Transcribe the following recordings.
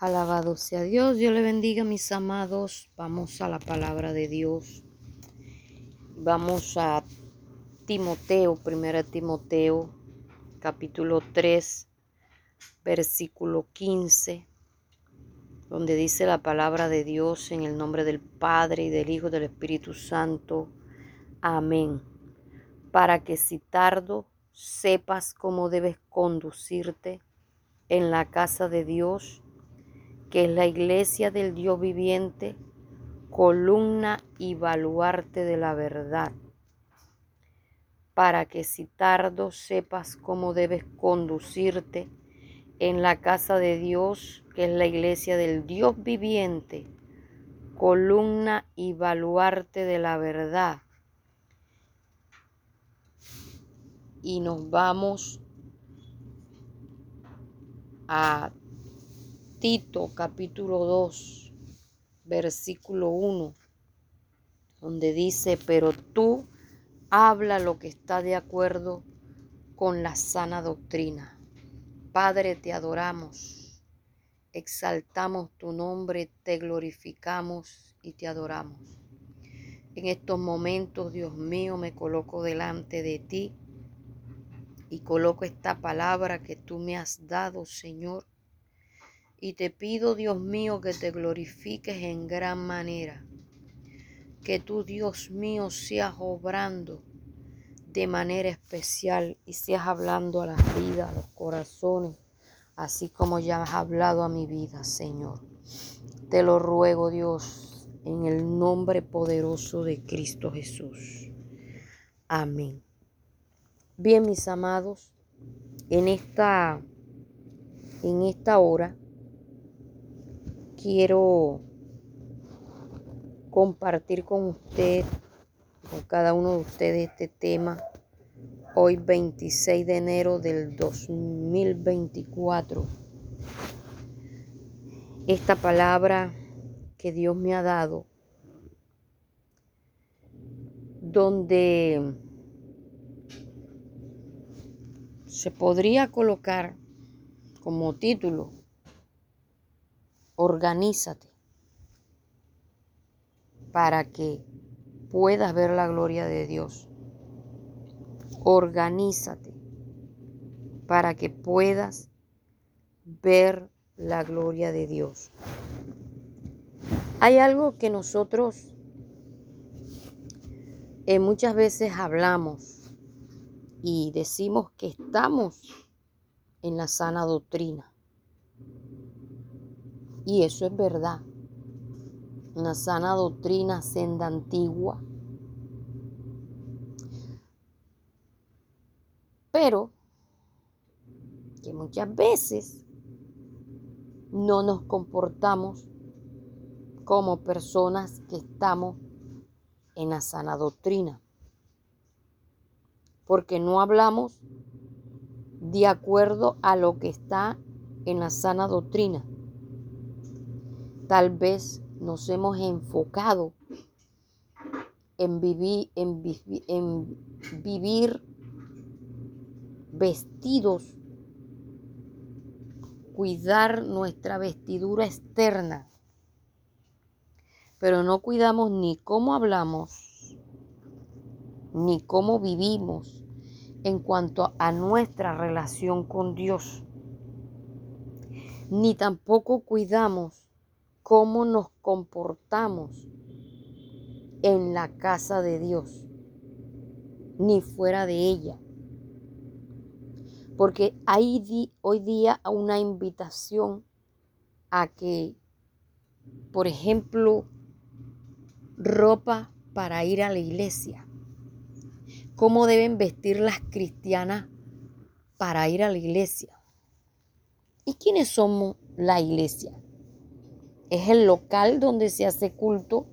Alabado sea Dios, Dios le bendiga mis amados. Vamos a la palabra de Dios. Vamos a Timoteo, primera Timoteo, capítulo 3, versículo 15, donde dice la palabra de Dios en el nombre del Padre y del Hijo y del Espíritu Santo. Amén. Para que si tardo sepas cómo debes conducirte en la casa de Dios que es la iglesia del Dios viviente, columna y baluarte de la verdad, para que si tardo sepas cómo debes conducirte en la casa de Dios, que es la iglesia del Dios viviente, columna y baluarte de la verdad. Y nos vamos a Tito capítulo 2, versículo 1, donde dice, pero tú habla lo que está de acuerdo con la sana doctrina. Padre, te adoramos, exaltamos tu nombre, te glorificamos y te adoramos. En estos momentos, Dios mío, me coloco delante de ti y coloco esta palabra que tú me has dado, Señor y te pido, Dios mío, que te glorifiques en gran manera. Que tú, Dios mío, seas obrando de manera especial y seas hablando a las vidas, a los corazones, así como ya has hablado a mi vida, Señor. Te lo ruego, Dios, en el nombre poderoso de Cristo Jesús. Amén. Bien, mis amados, en esta, en esta hora quiero compartir con usted, con cada uno de ustedes este tema, hoy 26 de enero del 2024. Esta palabra que Dios me ha dado, donde se podría colocar como título Organízate para que puedas ver la gloria de Dios. Organízate para que puedas ver la gloria de Dios. Hay algo que nosotros eh, muchas veces hablamos y decimos que estamos en la sana doctrina. Y eso es verdad. Una sana doctrina, senda antigua. Pero que muchas veces no nos comportamos como personas que estamos en la sana doctrina. Porque no hablamos de acuerdo a lo que está en la sana doctrina. Tal vez nos hemos enfocado en vivir, en, vivir vestidos, cuidar nuestra vestidura externa, pero no cuidamos ni cómo hablamos, ni cómo vivimos en cuanto a nuestra relación con Dios, ni tampoco cuidamos cómo nos comportamos en la casa de Dios, ni fuera de ella. Porque hay hoy día una invitación a que, por ejemplo, ropa para ir a la iglesia. ¿Cómo deben vestir las cristianas para ir a la iglesia? ¿Y quiénes somos la iglesia? Es el local donde se hace culto.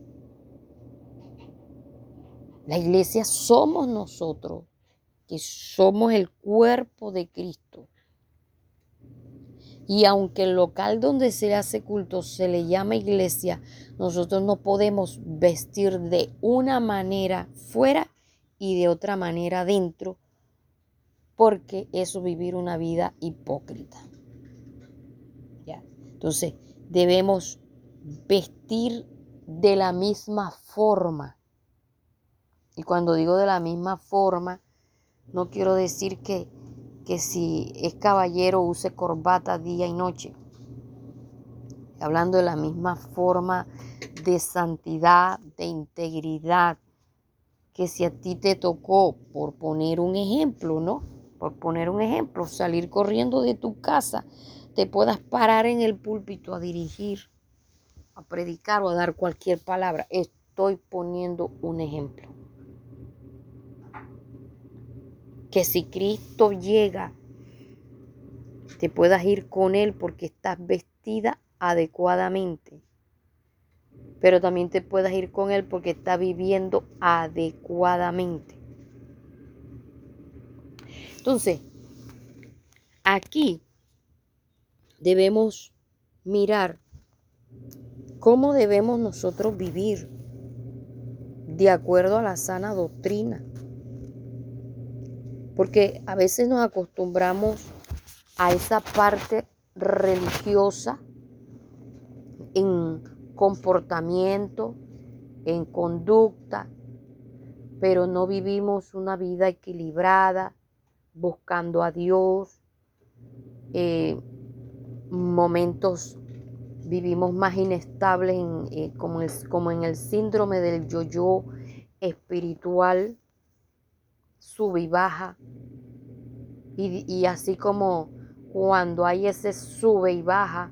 La iglesia somos nosotros, que somos el cuerpo de Cristo. Y aunque el local donde se hace culto se le llama iglesia, nosotros no podemos vestir de una manera fuera y de otra manera dentro, porque eso es vivir una vida hipócrita. ¿Ya? Entonces, debemos vestir de la misma forma. Y cuando digo de la misma forma, no quiero decir que, que si es caballero use corbata día y noche. Hablando de la misma forma de santidad, de integridad, que si a ti te tocó, por poner un ejemplo, ¿no? Por poner un ejemplo, salir corriendo de tu casa, te puedas parar en el púlpito a dirigir, a predicar o a dar cualquier palabra. Estoy poniendo un ejemplo. Que si Cristo llega, te puedas ir con Él porque estás vestida adecuadamente. Pero también te puedas ir con Él porque está viviendo adecuadamente. Entonces, aquí debemos mirar cómo debemos nosotros vivir de acuerdo a la sana doctrina. Porque a veces nos acostumbramos a esa parte religiosa en comportamiento, en conducta, pero no vivimos una vida equilibrada, buscando a Dios. Eh, momentos vivimos más inestables eh, como, en el síndrome del yo-yo espiritual, sube y baja. y así como cuando hay ese sube y baja,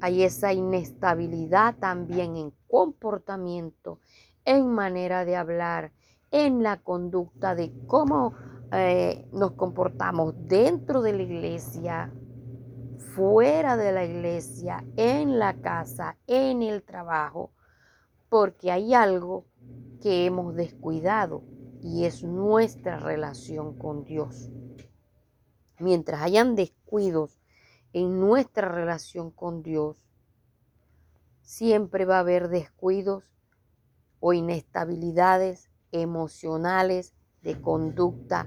hay esa inestabilidad también en comportamiento, en manera de hablar, en la conducta de cómo eh, nos comportamos dentro de la iglesia, fuera de la iglesia, en la casa, en el trabajo, porque hay algo que hemos descuidado y es nuestra relación con Dios. Mientras hayan descuidos en nuestra relación con Dios, siempre va a haber descuidos o inestabilidades emocionales de conducta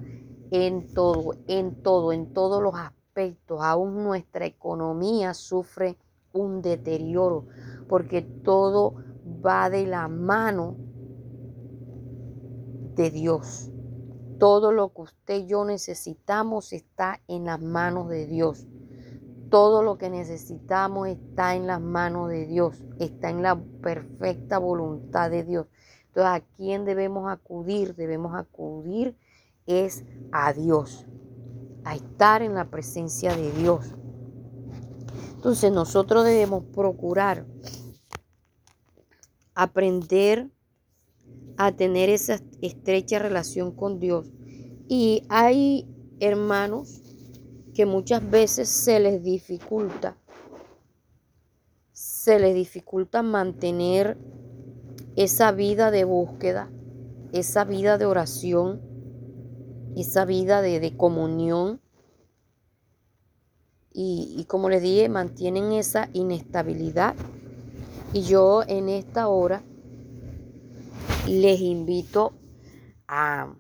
en todo, en todo, en todos los aspectos. Aún nuestra economía sufre un deterioro porque todo va de la mano de Dios. Todo lo que usted y yo necesitamos está en las manos de Dios. Todo lo que necesitamos está en las manos de Dios, está en la perfecta voluntad de Dios. Entonces, ¿a quién debemos acudir? Debemos acudir es a Dios, a estar en la presencia de Dios. Entonces, nosotros debemos procurar aprender a tener esa estrecha relación con Dios. Y hay hermanos que muchas veces se les dificulta, se les dificulta mantener esa vida de búsqueda, esa vida de oración, esa vida de, comunión. Y, y como les dije, mantienen esa inestabilidad. Y yo en esta hora les invito a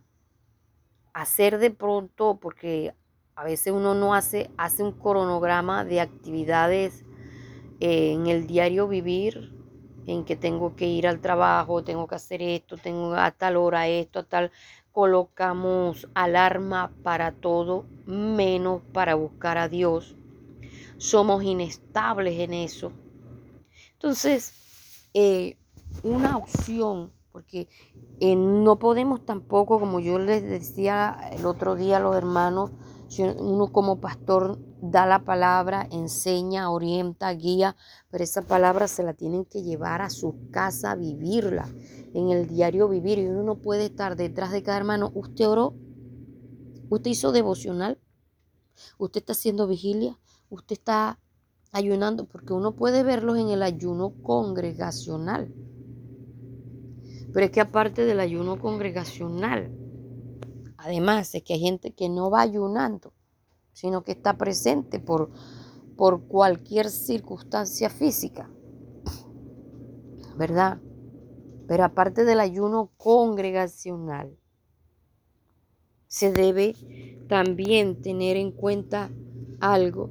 hacer de pronto, porque a veces uno no hace, hace un cronograma de actividades eh, en el diario vivir, en que tengo que ir al trabajo, tengo que hacer esto, tengo a tal hora esto, a tal. Colocamos alarma para todo, menos para buscar a Dios. Somos inestables en eso. Entonces, eh, una opción, porque eh, no podemos tampoco, como yo les decía el otro día a los hermanos, uno como pastor da la palabra, enseña, orienta, guía, pero esa palabra se la tienen que llevar a su casa, vivirla, en el diario vivir. Y uno no puede estar detrás de cada hermano. ¿Usted oró? ¿Usted hizo devocional? ¿Usted está haciendo vigilia? ¿Usted está ayunando? Porque uno puede verlos en el ayuno congregacional. Pero es que aparte del ayuno congregacional, Además es que hay gente que no va ayunando, sino que está presente por, por cualquier circunstancia física. ¿Verdad? Pero aparte del ayuno congregacional, se debe también tener en cuenta algo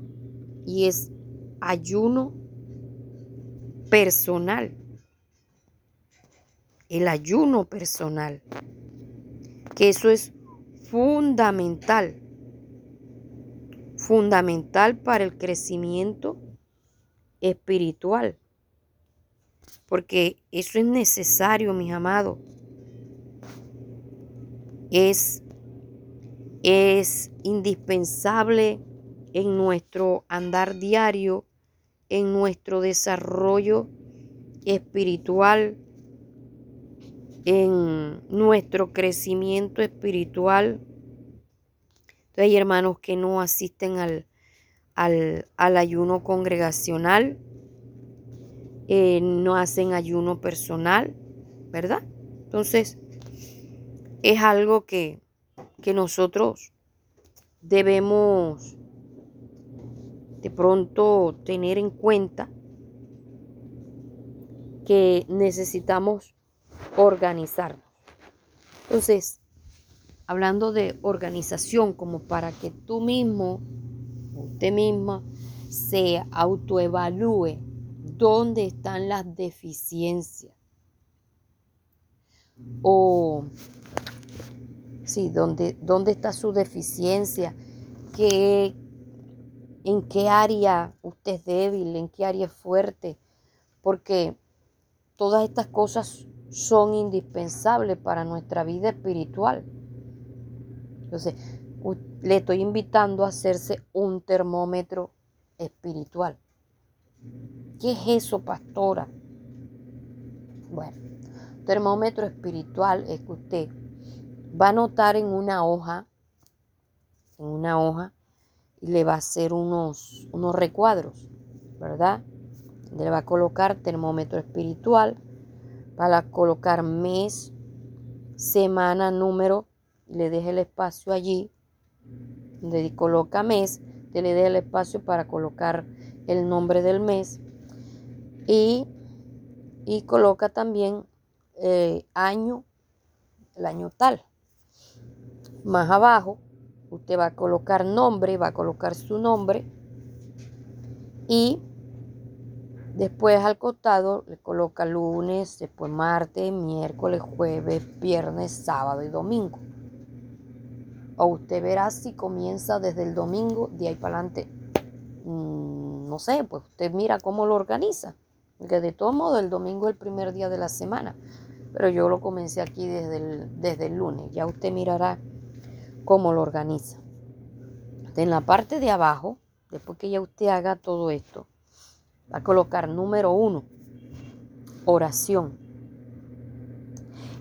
y es ayuno personal. El ayuno personal. Que eso es fundamental. Fundamental para el crecimiento espiritual. Porque eso es necesario, mis amados. Es, es indispensable en nuestro andar diario, en nuestro desarrollo espiritual, en nuestro crecimiento espiritual. Entonces hay hermanos que no asisten al, al, ayuno congregacional, eh, no hacen ayuno personal, ¿verdad? Entonces, es algo que, que nosotros debemos de pronto tener en cuenta que necesitamos organizarnos. Entonces, hablando de organización como para que tú mismo, usted misma, se autoevalúe dónde están las deficiencias. O, sí, dónde, dónde está su deficiencia, qué, en qué área usted es débil, en qué área es fuerte, porque todas estas cosas son indispensables para nuestra vida espiritual. Entonces, le estoy invitando a hacerse un termómetro espiritual. ¿Qué es eso, pastora? Bueno, termómetro espiritual es que usted va a notar en una hoja, en una hoja, y le va a hacer unos, unos recuadros, ¿verdad? Le va a colocar termómetro espiritual, para colocar mes, semana, número, y le deje el espacio allí, donde coloca mes, te le deja el espacio para colocar el nombre del mes y, y coloca también eh, año, el año tal. Más abajo Usted va a colocar nombre, va a colocar su nombre y después al costado le coloca lunes, después martes, miércoles, jueves, viernes, sábado y domingo. O usted verá si comienza desde el domingo, de ahí para adelante, mm, no sé, pues usted mira cómo lo organiza. Porque de todo modo el domingo es el primer día de la semana. Pero yo lo comencé aquí desde el, desde el lunes. Ya usted mirará cómo lo organiza. En la parte de abajo, después que ya usted haga todo esto, va a colocar número uno, oración.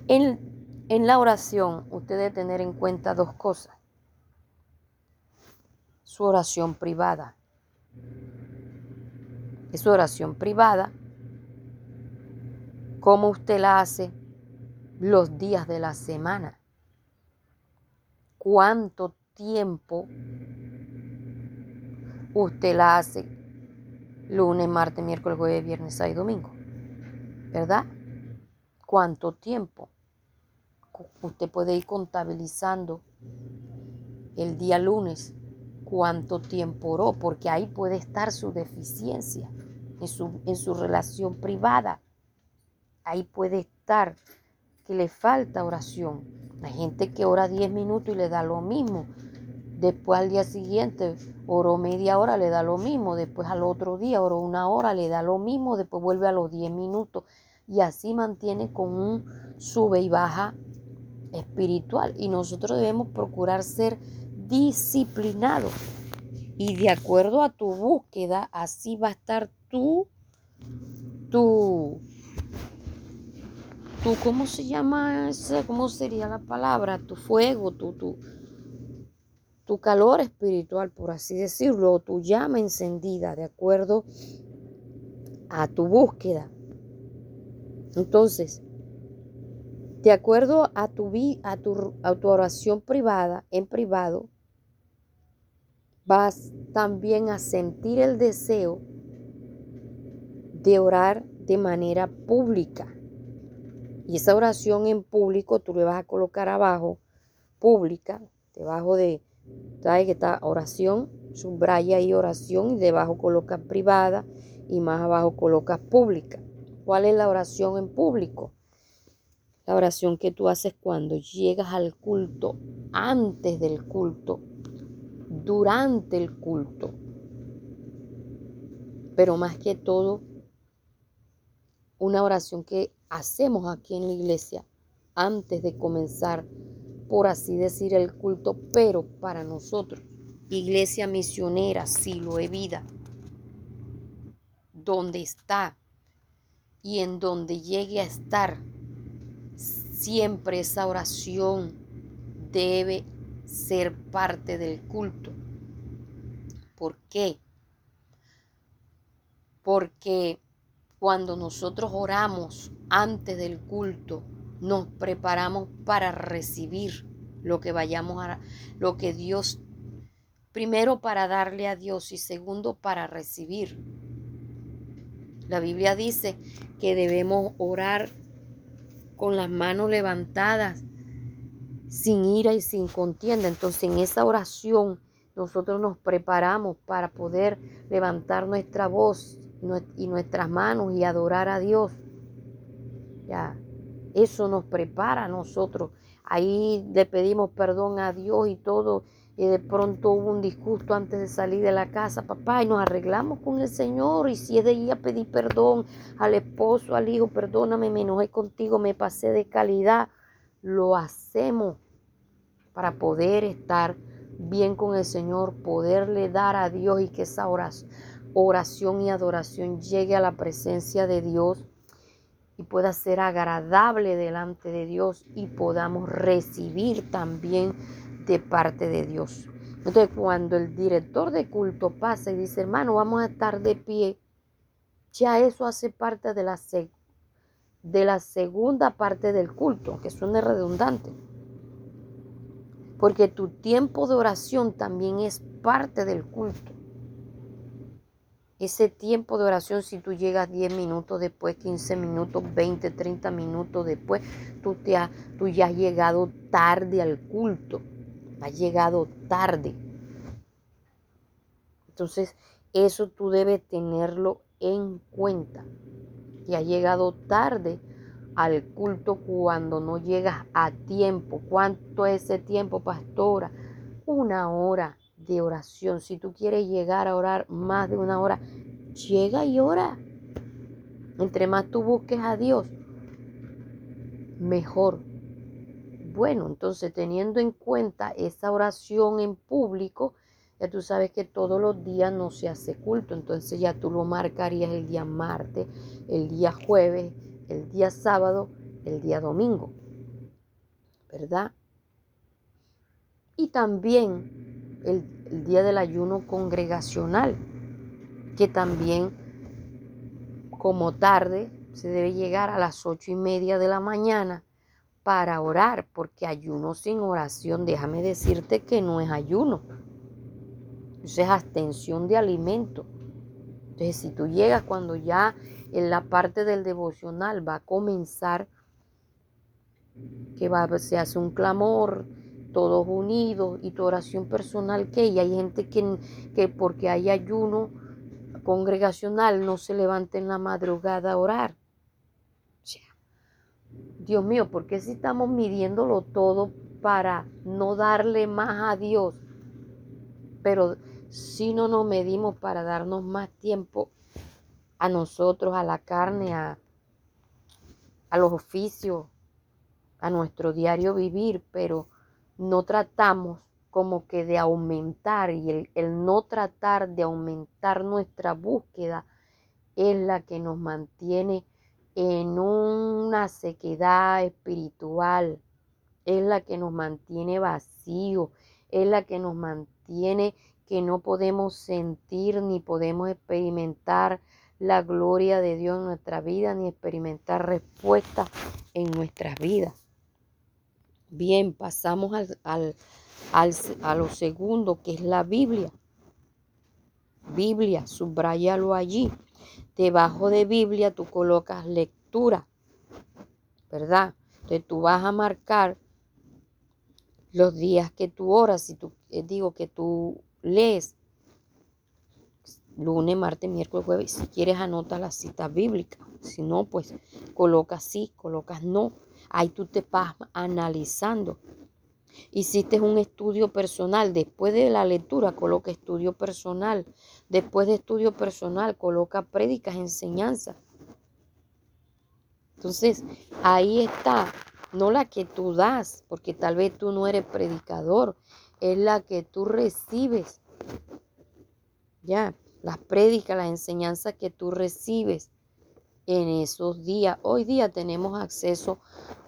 En, en la oración, usted debe tener en cuenta dos cosas. Su oración privada. Es su oración privada. Cómo usted la hace los días de la semana cuánto tiempo usted la hace lunes, martes, miércoles, jueves, viernes, sábado y domingo. ¿Verdad? ¿Cuánto tiempo? Usted puede ir contabilizando el día lunes cuánto tiempo oró, porque ahí puede estar su deficiencia en su, en su relación privada. Ahí puede estar que le falta oración. Hay gente que ora 10 minutos y le da lo mismo. Después al día siguiente oró media hora, le da lo mismo. Después al otro día oró una hora, le da lo mismo. Después vuelve a los 10 minutos. Y así mantiene con un sube y baja espiritual. Y nosotros debemos procurar ser disciplinados. Y de acuerdo a tu búsqueda, así va a estar tú, tu ¿cómo se llama esa? ¿Cómo sería la palabra? Tu fuego, tu, tu, tu calor espiritual, por así decirlo, tu llama encendida, de acuerdo a tu búsqueda. Entonces, de acuerdo a tu, a tu, a tu oración privada, en privado, vas también a sentir el deseo de orar de manera pública. Y esa oración en público tú le vas a colocar abajo, pública, debajo de, ¿sabes que está oración? Subraya ahí oración y debajo coloca privada y más abajo colocas pública. ¿Cuál es la oración en público? La oración que tú haces cuando llegas al culto, antes del culto, durante el culto. Pero más que todo, una oración que hacemos aquí en la iglesia antes de comenzar, por así decir, el culto, pero para nosotros, iglesia misionera, silo de vida, donde está y en donde llegue a estar, siempre esa oración debe ser parte del culto. ¿Por qué? Porque cuando nosotros oramos antes del culto, nos preparamos para recibir lo que vayamos a, lo que Dios, primero para darle a Dios y segundo para recibir. La Biblia dice que debemos orar con las manos levantadas, sin ira y sin contienda. Entonces en esa oración nosotros nos preparamos para poder levantar nuestra voz y nuestras manos y adorar a Dios. Ya, eso nos prepara a nosotros. Ahí le pedimos perdón a Dios y todo. Y de pronto hubo un disgusto antes de salir de la casa, papá, y nos arreglamos con el Señor. Y si es de ir a pedir perdón al esposo, al hijo, perdóname, me enojé contigo, me pasé de calidad. Lo hacemos para poder estar bien con el Señor, poderle dar a Dios y que esa oración y adoración llegue a la presencia de Dios y pueda ser agradable delante de Dios y podamos recibir también de parte de Dios. Entonces, cuando el director de culto pasa y dice, hermano, vamos a estar de pie, ya eso hace parte de la, de la segunda parte del culto, que suene redundante. Porque tu tiempo de oración también es parte del culto. Ese tiempo de oración, si tú llegas 10 minutos después, 15 minutos, 20, 30 minutos después, tú, te tú ya has llegado tarde al culto. Has llegado tarde. Entonces, eso tú debes tenerlo en cuenta. Que has llegado tarde al culto cuando no llegas a tiempo. ¿Cuánto es ese tiempo, pastora? Una hora de oración. Si tú quieres llegar a orar más de una hora, llega y ora. Entre más tú busques a Dios, mejor. Bueno, entonces teniendo en cuenta esa oración en público, ya tú sabes que todos los días no se hace culto, entonces ya tú lo marcarías el día martes, el día jueves, el día sábado, el día domingo, ¿verdad? Y también el, día del ayuno congregacional, que también como tarde se debe llegar a las ocho y media de la mañana para orar, porque ayuno sin oración, déjame decirte que no es ayuno. Eso es abstención de alimento. Entonces, si tú llegas cuando ya en la parte del devocional va a comenzar, que va, se hace un clamor, todos unidos y tu oración personal que hay gente que, que porque hay ayuno congregacional no se levanta en la madrugada a orar. Dios mío, ¿por qué si estamos midiéndolo todo para no darle más a Dios? Pero si no nos medimos para darnos más tiempo a nosotros, a la carne, a, a los oficios, a nuestro diario vivir, pero no tratamos como que de aumentar y el, no tratar de aumentar nuestra búsqueda es la que nos mantiene en una sequedad espiritual, es la que nos mantiene vacío, es la que nos mantiene que no podemos sentir ni podemos experimentar la gloria de Dios en nuestra vida ni experimentar respuesta en nuestras vidas. Bien, pasamos al, a lo segundo, que es la Biblia. Biblia, subrayalo allí. Debajo de Biblia tú colocas lectura, ¿verdad? Entonces tú vas a marcar los días que tú oras, si tú eh, digo que tú lees, lunes, martes, miércoles, jueves. Si quieres anota la cita bíblica. Si no, pues colocas sí, colocas no. Ahí tú te vas analizando. Hiciste un estudio personal. Después de la lectura, coloca estudio personal. Después de estudio personal, coloca prédicas, enseñanzas. Entonces, ahí está, no la que tú das, porque tal vez tú no eres predicador, es la que tú recibes. Ya, las prédicas, las enseñanzas que tú recibes en esos días. Hoy día tenemos acceso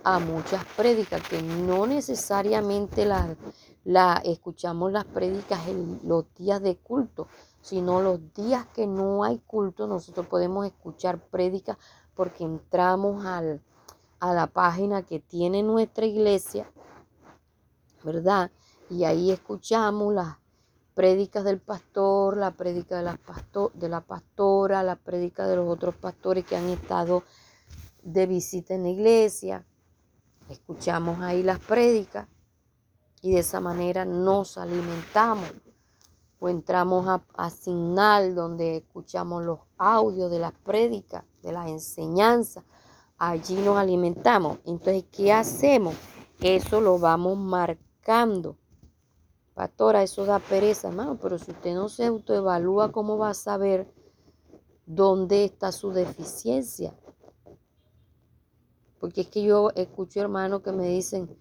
a muchas prédicas que no necesariamente las la, escuchamos las prédicas en los días de culto, sino los días que no hay culto, nosotros podemos escuchar prédicas porque entramos al, a la página que tiene nuestra iglesia, ¿verdad? Y ahí escuchamos las prédicas del pastor, la prédica de la, de la pastora, la prédica de los otros pastores que han estado de visita en la iglesia. Escuchamos ahí las prédicas y de esa manera nos alimentamos. O entramos a, a Signal donde escuchamos los audios de las prédicas, de las enseñanzas. Allí nos alimentamos. Entonces, ¿qué hacemos? Eso lo vamos marcando Pastora, eso da pereza, hermano, pero si usted no se autoevalúa, ¿cómo va a saber dónde está su deficiencia? Porque es que yo escucho hermanos que me dicen,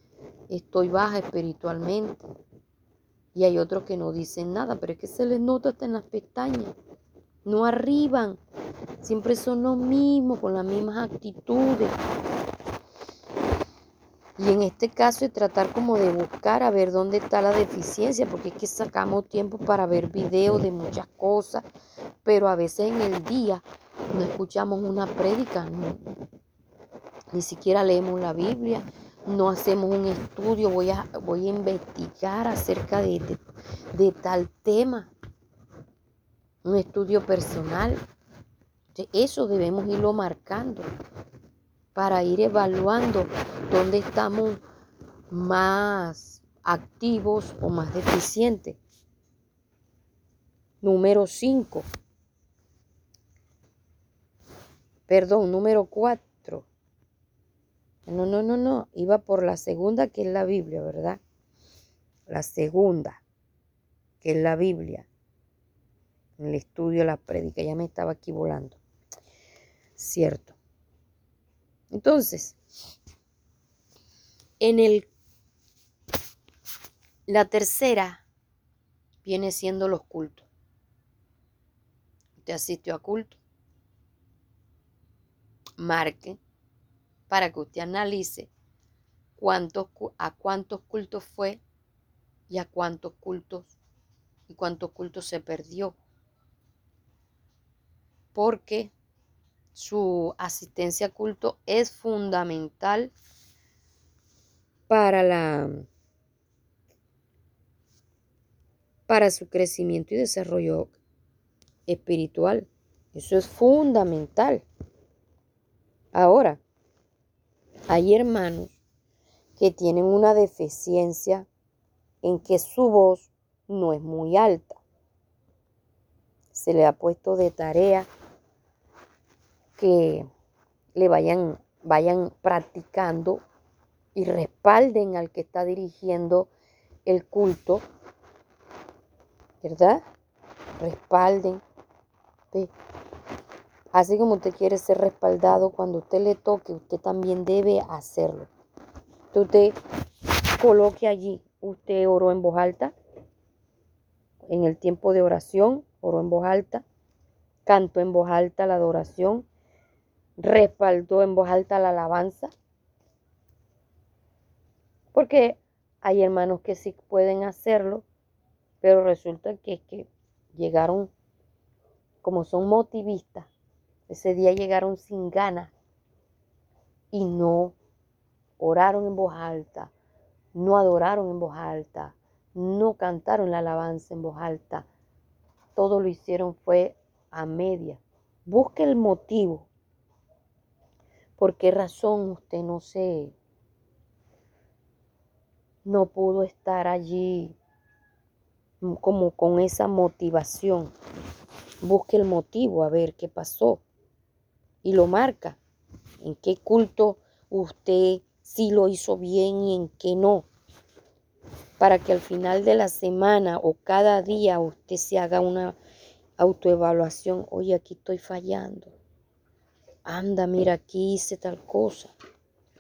estoy baja espiritualmente. Y hay otros que no dicen nada, pero es que se les nota hasta en las pestañas. No arriban. Siempre son los mismos, con las mismas actitudes. Y en este caso es tratar como de buscar a ver dónde está la deficiencia, porque es que sacamos tiempo para ver videos de muchas cosas, pero a veces en el día no escuchamos una prédica, ni siquiera leemos la Biblia, no hacemos un estudio, voy a, voy a investigar acerca de, de tal tema, un estudio personal. Eso debemos irlo marcando para ir evaluando dónde estamos más activos o más deficientes. Número 5. Perdón, número 4. No, no, no, no. Iba por la segunda, que es la Biblia, ¿verdad? La segunda, que es la Biblia. En el estudio la prédica. Ya me estaba aquí volando. Cierto. Entonces, en el la tercera viene siendo los cultos. Usted asistió a culto. Marque para que usted analice cuántos, a cuántos cultos fue y a cuántos cultos y cuántos cultos se perdió. Porque su asistencia a culto es fundamental para la para su crecimiento y desarrollo espiritual. Eso es fundamental. Ahora, hay hermanos que tienen una deficiencia en que su voz no es muy alta. Se le ha puesto de tarea que le vayan, vayan practicando y respalden al que está dirigiendo el culto, ¿verdad? Respalden. Así como usted quiere ser respaldado, cuando usted le toque, usted también debe hacerlo. Entonces, usted coloque allí, usted oró en voz alta, en el tiempo de oración, oró en voz alta, cantó en voz alta la adoración, respaldó en voz alta la alabanza. Porque hay hermanos que sí pueden hacerlo, pero resulta que es que llegaron, como son motivistas, ese día llegaron sin ganas y no oraron en voz alta, no adoraron en voz alta, no cantaron la alabanza en voz alta. Todo lo hicieron fue a media. Busque el motivo ¿Por qué razón usted no se no pudo estar allí como con esa motivación? busque el motivo, a ver qué pasó. Y lo marca. En qué culto usted sí lo hizo bien y en qué no. Para que al final de la semana o cada día usted se haga una autoevaluación. Oye, aquí estoy fallando. Anda, mira, aquí hice tal cosa.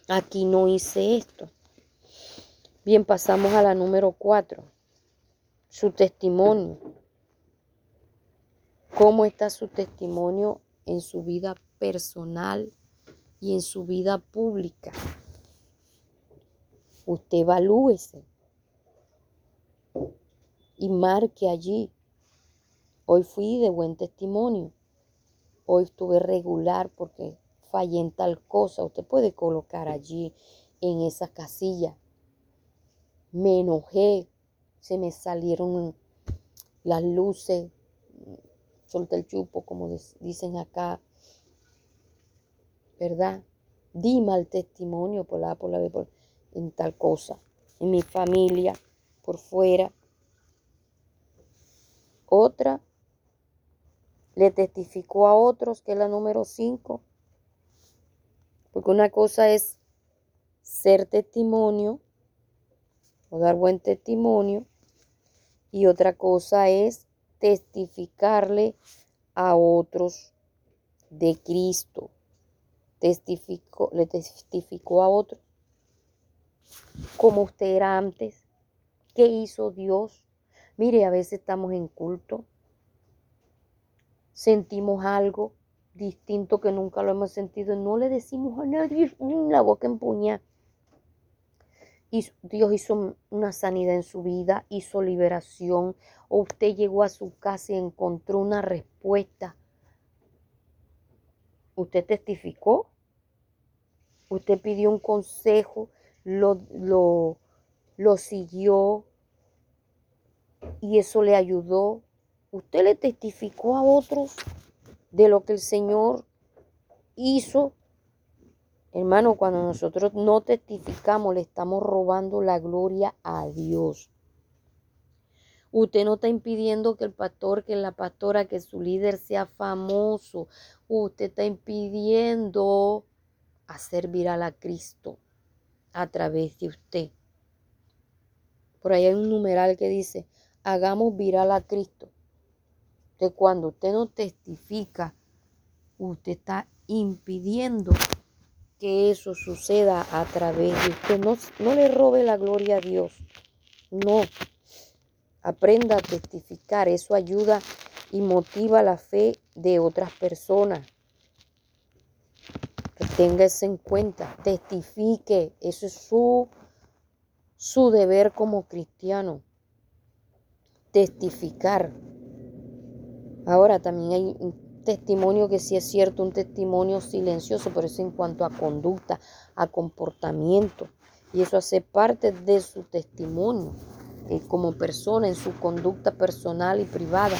Aquí no hice esto. Bien, pasamos a la número cuatro. Su testimonio. ¿Cómo está su testimonio en su vida personal y en su vida pública? Usted evalúese y marque allí. Hoy fui de buen testimonio. Hoy estuve regular porque fallé en tal cosa. Usted puede colocar allí en esa casilla. Me enojé, se me salieron las luces, solté el chupo, como dicen acá, ¿verdad? Di mal testimonio por la, por la, por, en tal cosa, en mi familia, por fuera. Otra, le testificó a otros, que es la número 5, porque una cosa es ser testimonio o dar buen testimonio y otra cosa es testificarle a otros de Cristo. Testificó, le testificó a otros como usted era antes, qué hizo Dios. Mire, a veces estamos en culto, sentimos algo distinto que nunca lo hemos sentido no le decimos a nadie la boca empuñada. Dios hizo una sanidad en su vida, hizo liberación, o usted llegó a su casa y encontró una respuesta. Usted testificó, usted pidió un consejo, lo, lo, lo siguió y eso le ayudó. Usted le testificó a otros de lo que el Señor hizo Hermano, cuando nosotros no testificamos, le estamos robando la gloria a Dios. Usted no está impidiendo que el pastor, que la pastora, que su líder sea famoso. Usted está impidiendo hacer viral a Cristo a través de usted. Por ahí hay un numeral que dice, hagamos viral a Cristo. Cuando usted no testifica, usted está impidiendo que eso suceda a través de usted. No, no le robe la gloria a Dios. No. Aprenda a testificar. Eso ayuda y motiva la fe de otras personas. tenga eso en cuenta. Testifique. Eso es su, su deber como cristiano. Testificar. Ahora también hay testimonio que sí es cierto, un testimonio silencioso, pero es en cuanto a conducta, a comportamiento. Y eso hace parte de su testimonio eh, como persona, en su conducta personal y privada.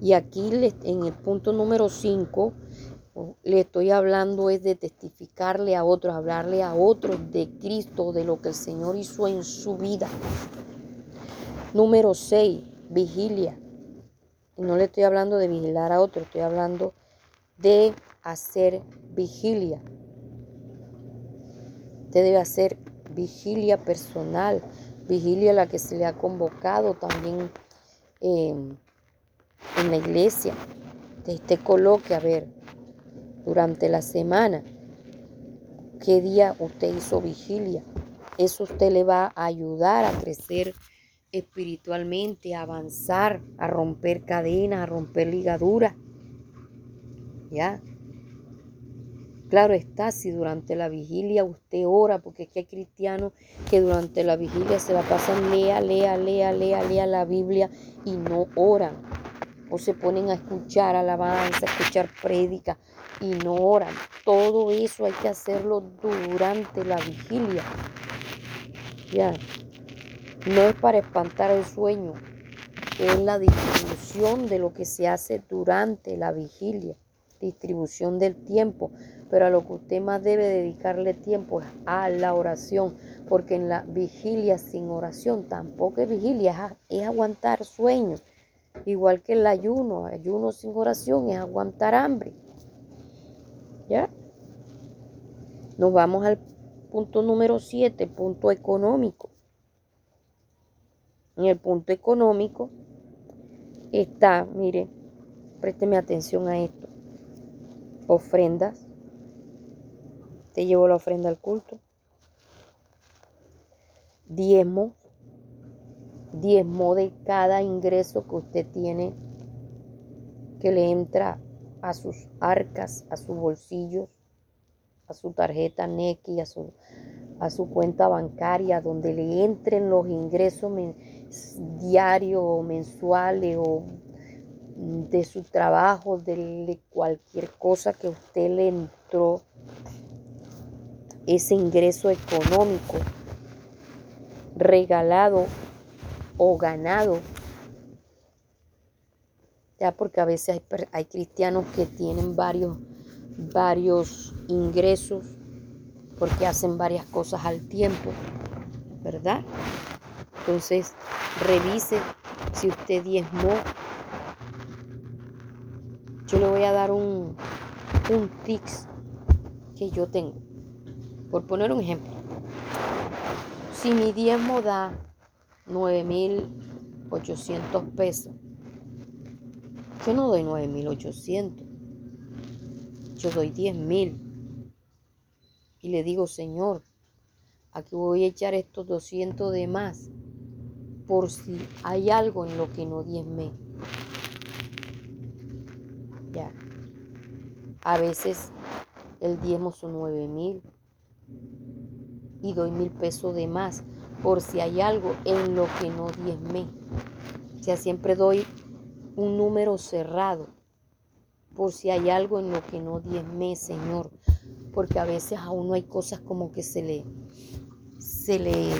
Y aquí en el punto número 5 le estoy hablando es de testificarle a otros, hablarle a otros de Cristo, de lo que el Señor hizo en su vida. Número 6, vigilia no le estoy hablando de vigilar a otro, estoy hablando de hacer vigilia. Usted debe hacer vigilia personal, vigilia a la que se le ha convocado también em, en la iglesia. Usted coloque, a ver, durante la semana, qué día usted hizo vigilia. Eso usted le va a ayudar a crecer espiritualmente, avanzar, a romper cadenas, a romper ligaduras. ¿Ya? Claro está, si durante la vigilia usted ora, porque que hay cristianos que durante la vigilia se la pasan lea, lea, lea, lea, lea la Biblia y no oran. O se ponen a escuchar alabanza, a escuchar prédica y no oran. Todo eso hay que hacerlo durante la vigilia. Ya. No es para espantar el sueño, es la distribución de lo que se hace durante la vigilia, distribución del tiempo. Pero a lo que usted más debe dedicarle tiempo es a la oración, porque en la vigilia sin oración tampoco es vigilia, es, aguantar sueños. Igual que el ayuno, ayuno sin oración es aguantar hambre. ¿Ya? Nos vamos al punto número 7, punto económico. En el punto económico está, mire, présteme atención a esto. Ofrendas. Te llevo la ofrenda al culto. Diezmo. Diezmo de cada ingreso que usted tiene que le entra a sus arcas, a sus bolsillos, a su tarjeta NECI, a su, a su cuenta bancaria, donde le entren los ingresos diarios o mensuales o de su trabajo, de cualquier cosa que usted le entró, ese ingreso económico regalado o ganado. Ya porque a veces hay, hay cristianos que tienen varios, varios ingresos porque hacen varias cosas al tiempo, ¿verdad? Entonces, revise si usted diezmó. Yo le voy a dar un, un que yo tengo. Por poner un ejemplo. Si mi diezmo da 9.800 pesos, yo no doy 9.800. Yo doy 10.000. Y le digo, Señor, aquí voy a echar estos 200 de más por si hay algo en lo que no diezmé. Ya. A veces el diezmo son 9.000 y doy mil pesos de más por si hay algo en lo que no diezmé. O sea, siempre doy un número cerrado por si hay algo en lo que no diezmé, Señor. Porque a veces a uno hay cosas como que se le, se le,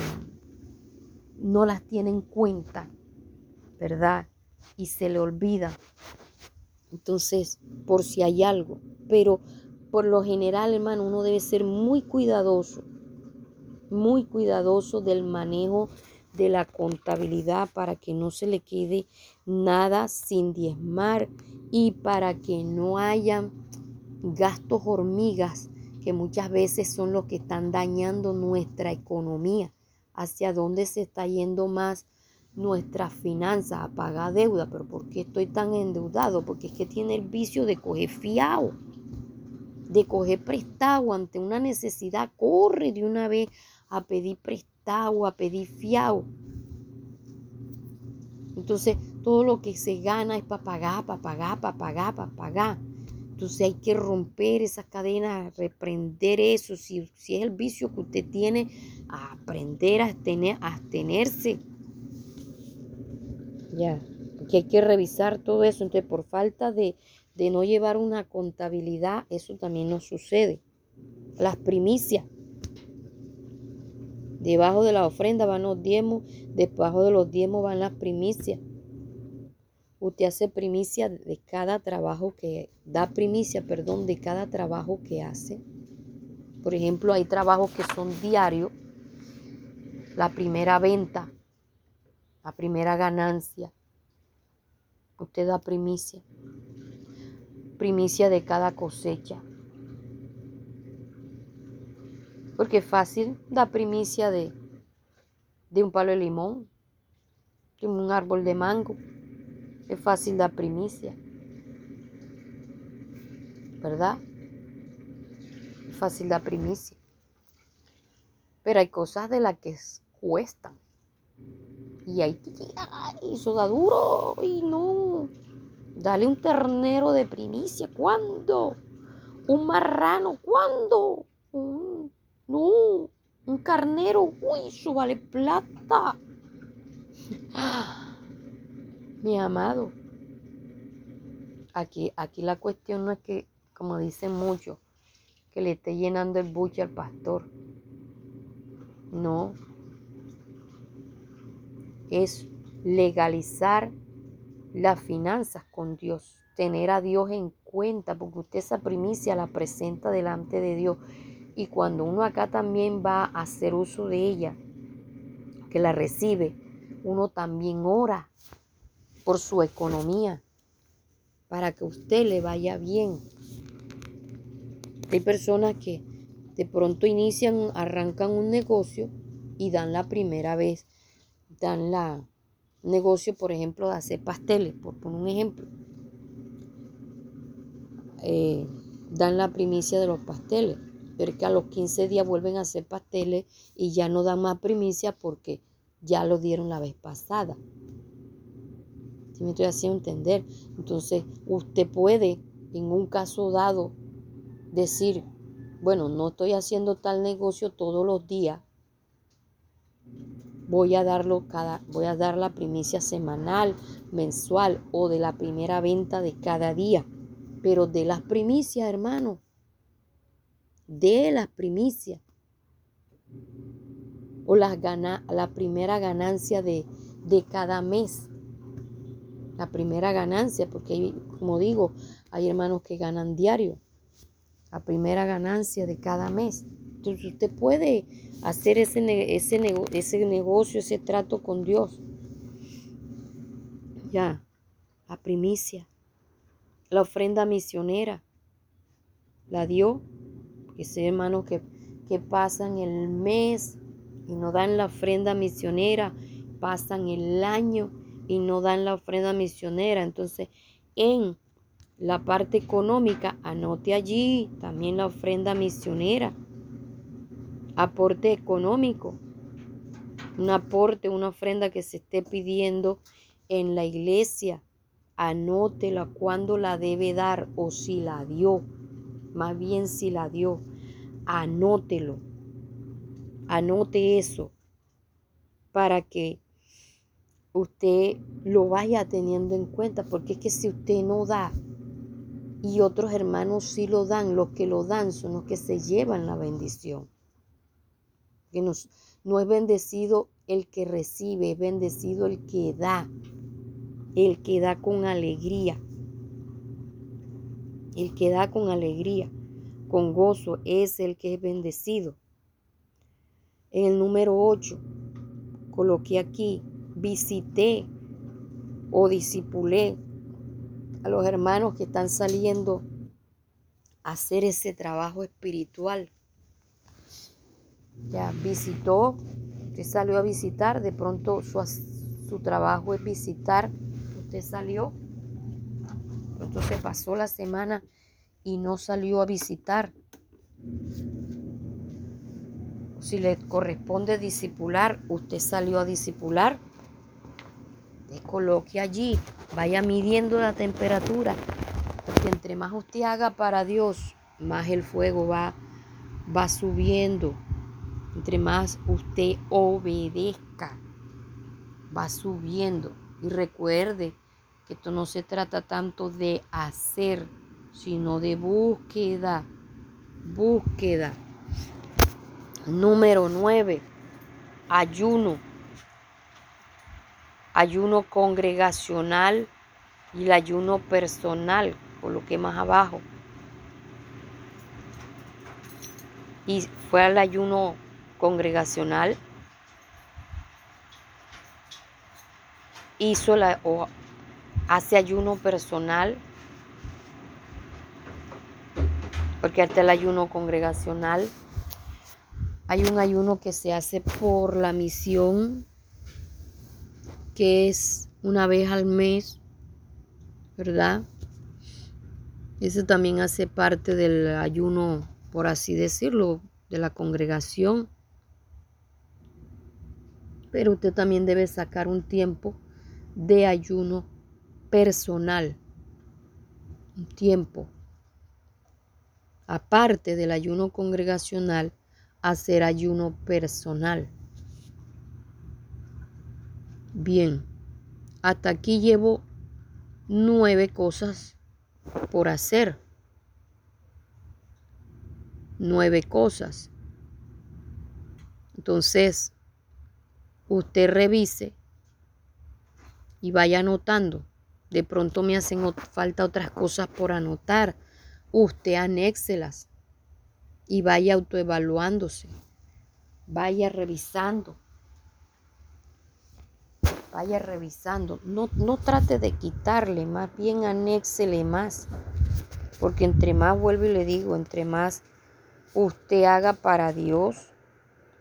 no las tiene en cuenta, ¿verdad? Y se le olvida. Entonces, por si hay algo. Pero por lo general, hermano, uno debe ser muy cuidadoso muy cuidadoso del manejo de la contabilidad para que no se le quede nada sin diezmar y para que no haya gastos hormigas que muchas veces son los que están dañando nuestra economía, hacia dónde se está yendo más nuestra finanzas, a pagar deuda. Pero ¿por qué estoy tan endeudado? Porque es que tiene el vicio de coger fiado, de coger prestado ante una necesidad, corre de una vez a pedir prestado, a pedir fiado. Entonces, todo lo que se gana es para pagar, para pagar, para pagar, para pagar. Entonces hay que romper esas cadenas, reprender eso. Si, si es el vicio que usted tiene, aprender a, abstener, a abstenerse. Ya, que hay que revisar todo eso. Entonces, por falta de, de no llevar una contabilidad, eso también nos sucede. Las primicias. Debajo de la ofrenda van los diezmos, debajo de los diezmos van las primicias. Usted hace primicia de cada trabajo que da primicia, perdón, de cada trabajo que hace. Por ejemplo, hay trabajos que son diarios. La primera venta, la primera ganancia. Usted da primicia. Primicia de cada cosecha. Porque es fácil dar primicia de, de un palo de limón, de un árbol de mango. Es fácil dar primicia. ¿Verdad? Es fácil dar primicia. Pero hay cosas de las que cuestan. Y hay que eso da duro. Y no. Dale un ternero de primicia. ¿Cuándo? Un marrano. ¿Cuándo? No, un carnero, uy, eso vale plata. Mi amado, aquí, aquí la cuestión no es que, como dicen muchos, que le esté llenando el buche al pastor. No. Es legalizar las finanzas con Dios, tener a Dios en cuenta, porque usted esa primicia la presenta delante de Dios. Y cuando uno acá también va a hacer uso de ella, que la recibe, uno también ora. Por su economía, para que a usted le vaya bien. Hay personas que de pronto inician, arrancan un negocio y dan la primera vez, dan la negocio, por ejemplo, de hacer pasteles, por poner un ejemplo. Eh, dan la primicia de los pasteles, pero que a los 15 días vuelven a hacer pasteles y ya no dan más primicia porque ya lo dieron la vez pasada. Si me estoy haciendo entender? Entonces, usted puede, en un caso dado, decir, bueno, no estoy haciendo tal negocio todos los días, voy a darlo cada, voy a dar la primicia semanal, mensual o de la primera venta de cada día. Pero de las primicias, hermano, de las primicias. O las gana, la primera ganancia de, de cada mes. La primera ganancia, porque como digo, hay hermanos que ganan diario. La primera ganancia de cada mes. Entonces usted puede hacer ese, ese, negocio, ese trato con Dios. Ya, la primicia la ofrenda misionera. La dio. Ese hermano que, que pasan el mes y no dan la ofrenda misionera, pasan el año y no dan la ofrenda misionera. Entonces, en la parte económica, anote allí también la ofrenda misionera. Aporte económico. Un aporte, una ofrenda que se esté pidiendo en la iglesia anótela cuando la debe dar o si la dio, más bien si la dio, anótelo, anote eso para que usted lo vaya teniendo en cuenta, porque es que si usted no da y otros hermanos sí lo dan, los que lo dan son los que se llevan la bendición. Que nos, no es bendecido el que recibe, es bendecido el que da el que da con alegría. El que da con alegría, con gozo, es el que es bendecido. En el número 8, coloqué aquí, visité o disipulé a los hermanos que están saliendo a hacer ese trabajo espiritual. Ya visitó, usted salió a visitar, de pronto su, su trabajo es visitar usted salió, entonces pasó la semana y no salió a visitar. Si le corresponde disipular, usted salió a disipular, te coloque allí, vaya midiendo la temperatura, porque entre más usted haga para Dios, más el fuego va, va subiendo. Entre más usted obedezca, va subiendo. Y recuerde que esto no se trata tanto de hacer, sino de búsqueda. Búsqueda. Número 9. Ayuno. Ayuno congregacional y el ayuno personal, que más abajo. Y fue al ayuno congregacional hizo la, o hace ayuno personal, porque hasta el ayuno congregacional. Hay un ayuno que se hace por la misión, que es una vez al mes, ¿verdad? Eso también hace parte del ayuno, por así decirlo, de la congregación. Pero usted también debe sacar un tiempo de ayuno personal, un tiempo, aparte del ayuno congregacional, hacer ayuno personal. Bien, hasta aquí llevo nueve cosas por hacer. Nueve cosas. Entonces, usted revise y vaya anotando. De pronto me hacen falta otras cosas por anotar. Usted anéxelas y vaya autoevaluándose. Vaya revisando. Vaya revisando. No, no trate de quitarle, más bien anéxele más. Porque entre más, vuelvo y le digo, entre más usted haga para Dios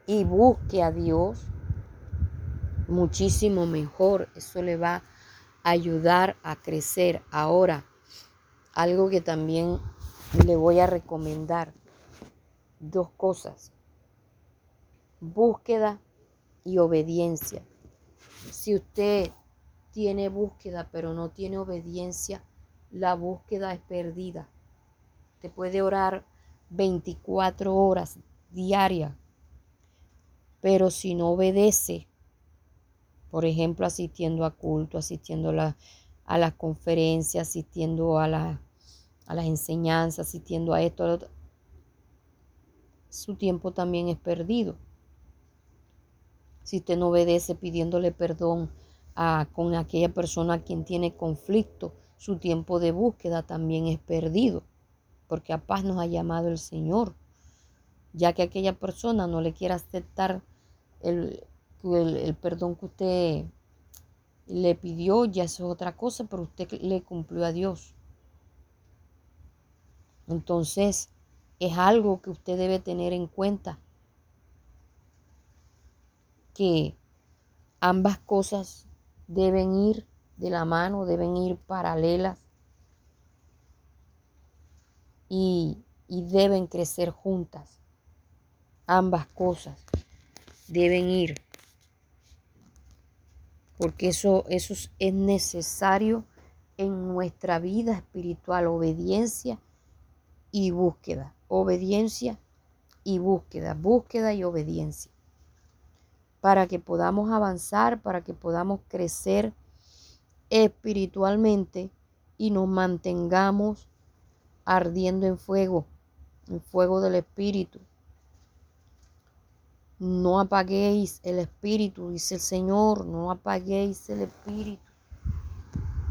y busque a Dios, muchísimo mejor. Eso le va a ayudar a crecer. Ahora, algo que también le voy a recomendar. Dos cosas. Búsqueda y obediencia. Si usted tiene búsqueda pero no tiene obediencia, la búsqueda es perdida. Te puede orar 24 horas diarias, pero si no obedece, por ejemplo, asistiendo a culto, asistiendo a, las conferencias, asistiendo a las enseñanzas, asistiendo a esto, su tiempo también es perdido. Si usted no obedece pidiéndole perdón a, con aquella persona a quien tiene conflicto, su tiempo de búsqueda también es perdido, porque a paz nos ha llamado el Señor, ya que aquella persona no le quiere aceptar el, el, perdón que usted le pidió, ya es otra cosa, pero usted le cumplió a Dios. Entonces, es algo que usted debe tener en cuenta, que ambas cosas deben ir de la mano, deben ir paralelas y, y deben crecer juntas. Ambas cosas deben ir porque eso, eso es necesario en nuestra vida espiritual, obediencia y búsqueda, obediencia y búsqueda, búsqueda y obediencia, para que podamos avanzar, para que podamos crecer espiritualmente y nos mantengamos ardiendo en fuego, en fuego del Espíritu, no apaguéis el espíritu, dice el Señor, no apaguéis el espíritu.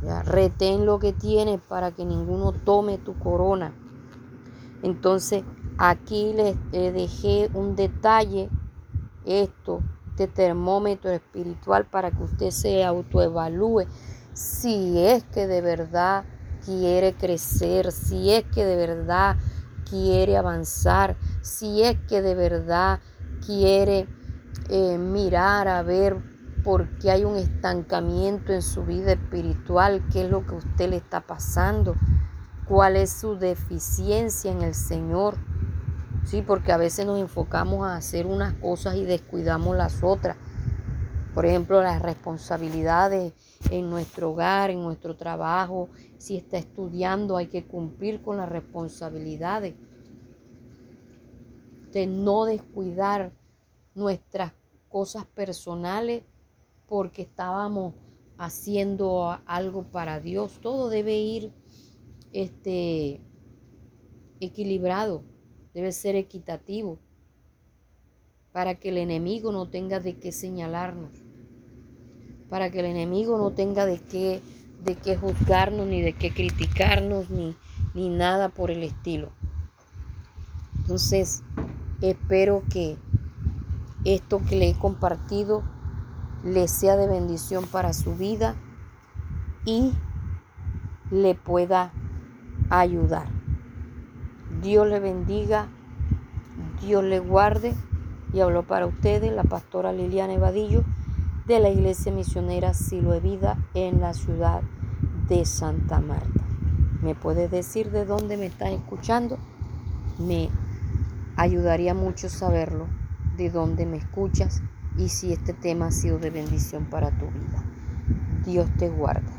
Ya, retén lo que tienes para que ninguno tome tu corona. Entonces, aquí les, dejé un detalle, esto, este termómetro espiritual para que usted se autoevalúe si es que de verdad quiere crecer, si es que de verdad quiere avanzar, si es que de verdad quiere eh, mirar a ver por qué hay un estancamiento en su vida espiritual, qué es lo que usted le está pasando, cuál es su deficiencia en el Señor. Sí, porque a veces nos enfocamos a hacer unas cosas y descuidamos las otras. Por ejemplo, las responsabilidades en nuestro hogar, en nuestro trabajo. Si está estudiando, hay que cumplir con las responsabilidades de no descuidar nuestras cosas personales porque estábamos haciendo algo para Dios. Todo debe ir este, equilibrado, debe ser equitativo para que el enemigo no tenga de qué señalarnos, para que el enemigo no tenga de qué, de qué juzgarnos, ni de qué criticarnos, ni, ni nada por el estilo. Entonces, Espero que esto que le he compartido le sea de bendición para su vida y le pueda ayudar. Dios le bendiga, Dios le guarde. Y hablo para ustedes la pastora Liliana Evadillo de la Iglesia Misionera Silo de Vida en la ciudad de Santa Marta. ¿Me puedes decir de dónde me estás escuchando? Me Ayudaría mucho saberlo, de dónde me escuchas y si este tema ha sido de bendición para tu vida. Dios te guarde.